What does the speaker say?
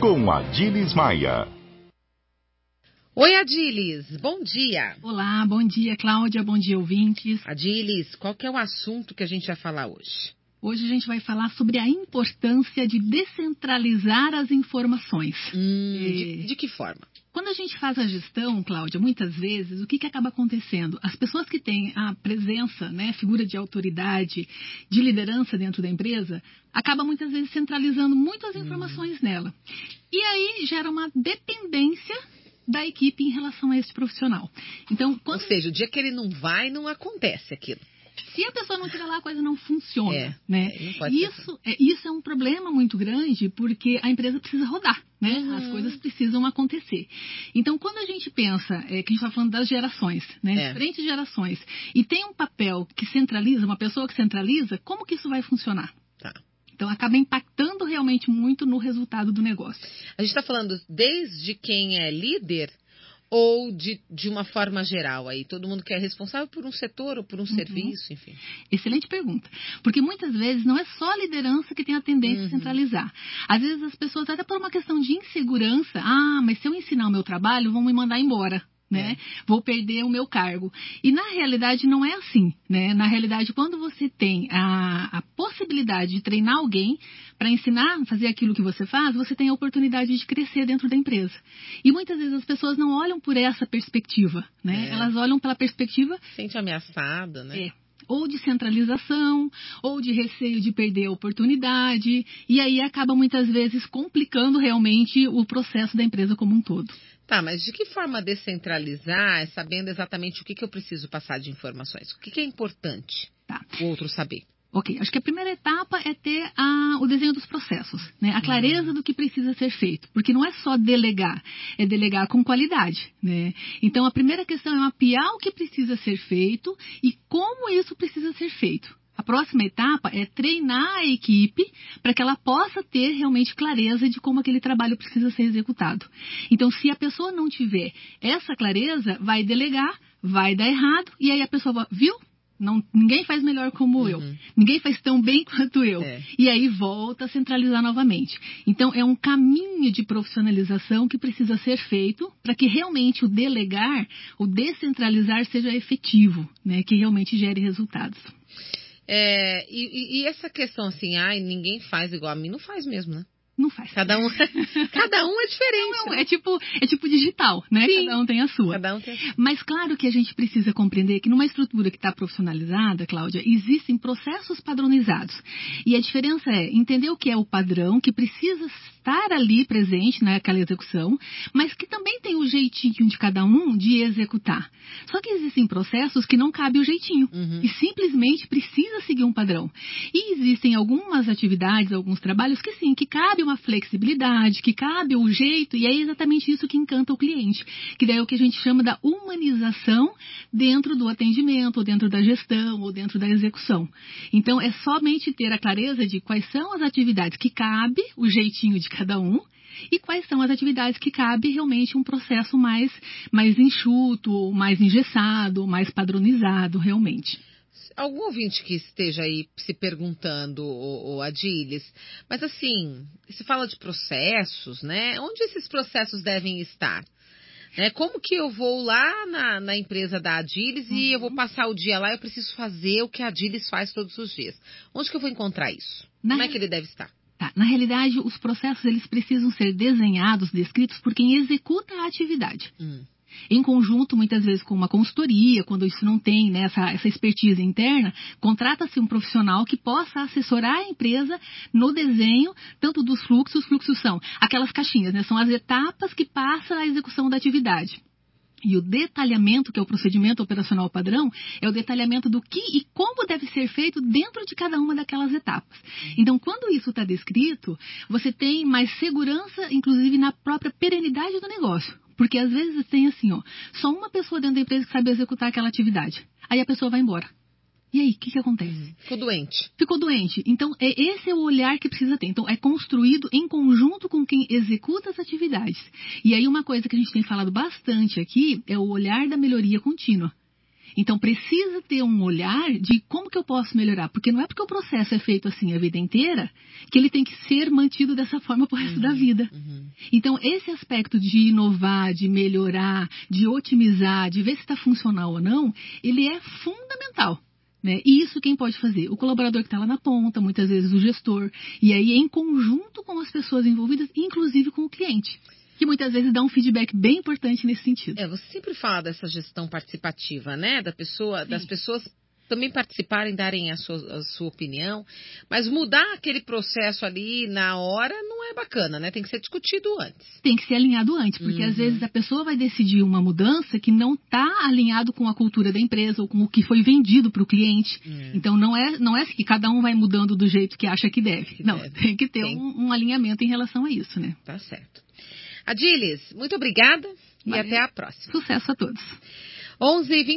com Adilis Maia. Oi, Adilis, bom dia. Olá, bom dia, Cláudia, bom dia, ouvintes. Adilis, qual que é o assunto que a gente vai falar hoje? Hoje a gente vai falar sobre a importância de descentralizar as informações. Hum, de, de, que forma? Quando a gente faz a gestão, Cláudia, muitas vezes, o que, que acaba acontecendo? As pessoas que têm a presença, né, figura de autoridade, de liderança dentro da empresa, acaba muitas vezes centralizando muitas informações hum. nela. E aí gera uma dependência da equipe em relação a esse profissional. Então, quando... Ou seja, o dia que ele não vai, não acontece aquilo. Se a pessoa não estiver lá, a coisa não funciona. É, né? isso, é, isso é um problema muito grande porque a empresa precisa rodar. Né? Uhum. As coisas precisam acontecer. Então, quando a gente pensa, é, que a gente está falando das gerações, né? É. diferentes gerações, e tem um papel que centraliza, uma pessoa que centraliza, como que isso vai funcionar? Tá. Então, acaba impactando realmente muito no resultado do negócio. A gente está falando desde quem é líder ou de, de uma forma geral aí? Todo mundo que é responsável por um setor ou por um uhum. serviço, enfim? Excelente pergunta. Porque muitas vezes não é só a liderança que tem a tendência uhum. a centralizar. Às vezes as pessoas, até por uma questão de insegurança, ah, mas se eu ensinar o meu trabalho, vão me mandar embora né? É. Vou perder o meu cargo. E na realidade não é assim, né? Na realidade, quando você tem a, a possibilidade de treinar alguém para ensinar a fazer aquilo que você faz, você tem a oportunidade de crescer dentro da empresa. E muitas vezes as pessoas não olham por essa perspectiva, né? É. Elas olham pela perspectiva... Sente ameaçada, né? É ou de centralização, ou de receio de perder a oportunidade, e aí acaba muitas vezes complicando realmente o processo da empresa como um todo. Tá, mas de que forma descentralizar, sabendo exatamente o que, que eu preciso passar de informações? O que, que é importante tá. o outro saber? Ok, acho que a primeira etapa é ter a, o desenho dos processos, né? a clareza uhum. do que precisa ser feito, porque não é só delegar, é delegar com qualidade. Né? Então, a primeira questão é mapear o que precisa ser feito e como isso precisa ser feito. A próxima etapa é treinar a equipe para que ela possa ter realmente clareza de como aquele trabalho precisa ser executado. Então, se a pessoa não tiver essa clareza, vai delegar, vai dar errado, e aí a pessoa vai, viu? Não, ninguém faz melhor como uhum. eu. Ninguém faz tão bem quanto eu. É. E aí volta a centralizar novamente. Então, é um caminho de profissionalização que precisa ser feito para que realmente o delegar, o descentralizar seja efetivo, né? que realmente gere resultados. É, e, e, essa questão assim, ai, ninguém faz igual a mim, não faz mesmo, né? Não faz. Cada um, cada um é diferente. Não, é tipo, é tipo digital, né? Sim, cada um tem a sua. Cada um tem a sua. Mas claro que a gente precisa compreender que numa estrutura que está profissionalizada, Cláudia, existem processos padronizados. E a diferença é entender o que é o padrão, que precisa estar ali presente naquela execução, mas que também tem o jeitinho de cada um de executar. Só que existem processos que não cabe o jeitinho uhum. e simplesmente precisa seguir um padrão. E existem algumas atividades, alguns trabalhos que sim, que cabe uma flexibilidade, que cabe o jeito, e é exatamente isso que encanta o cliente, que daí é o que a gente chama da humanização dentro do atendimento, ou dentro da gestão, ou dentro da execução. Então, é somente ter a clareza de quais são as atividades que cabe o jeitinho de cada um e quais são as atividades que cabe realmente um processo mais, mais enxuto, mais engessado, mais padronizado realmente algum ouvinte que esteja aí se perguntando, o, o Adilis, mas assim, se fala de processos, né? Onde esses processos devem estar? Né? Como que eu vou lá na, na empresa da Adilis uhum. e eu vou uhum. passar o dia lá, eu preciso fazer o que a Adilis faz todos os dias? Onde que eu vou encontrar isso? Na Como é que ele deve estar? Tá. Na realidade, os processos eles precisam ser desenhados, descritos por quem executa a atividade. Hum. Em conjunto, muitas vezes, com uma consultoria, quando isso não tem né, essa, essa expertise interna, contrata-se um profissional que possa assessorar a empresa no desenho, tanto dos fluxos, os fluxos são aquelas caixinhas, né, são as etapas que passa a execução da atividade. E o detalhamento, que é o procedimento operacional padrão, é o detalhamento do que e como deve ser feito dentro de cada uma daquelas etapas. Então, quando isso está descrito, você tem mais segurança, inclusive na própria perenidade do negócio. Porque às vezes tem assim, ó, só uma pessoa dentro da empresa que sabe executar aquela atividade. Aí a pessoa vai embora. E aí, o que, que acontece? Ficou doente. Ficou doente. Então, é, esse é o olhar que precisa ter. Então, é construído em conjunto com quem executa as atividades. E aí, uma coisa que a gente tem falado bastante aqui é o olhar da melhoria contínua. Então, precisa ter um olhar de como que eu posso melhorar. Porque não é porque o processo é feito assim a vida inteira que ele tem que ser mantido dessa forma pro resto uhum, da vida. Uhum. Então, esse aspecto de inovar, de melhorar, de otimizar, de ver se está funcional ou não, ele é fundamental. Né? E isso quem pode fazer? O colaborador que está lá na ponta, muitas vezes o gestor, e aí em conjunto com as pessoas envolvidas, inclusive com o cliente que muitas vezes dá um feedback bem importante nesse sentido. É, você sempre fala dessa gestão participativa, né? Da pessoa, das pessoas também participarem, darem a sua, a sua, opinião, mas mudar aquele processo ali na hora não é bacana, né? Tem que ser discutido antes. Tem que ser alinhado antes, porque uhum. às vezes a pessoa vai decidir uma mudança que não está alinhado com a cultura da empresa ou com o que foi vendido para o cliente. Uhum. Então não é não é que cada um vai mudando do jeito que acha que deve. Que não, deve. tem que ter. Um, um, alinhamento em relação a isso, né? Tá certo. Adilis, muito obrigada e até a próxima. Sucesso a todos. 11 h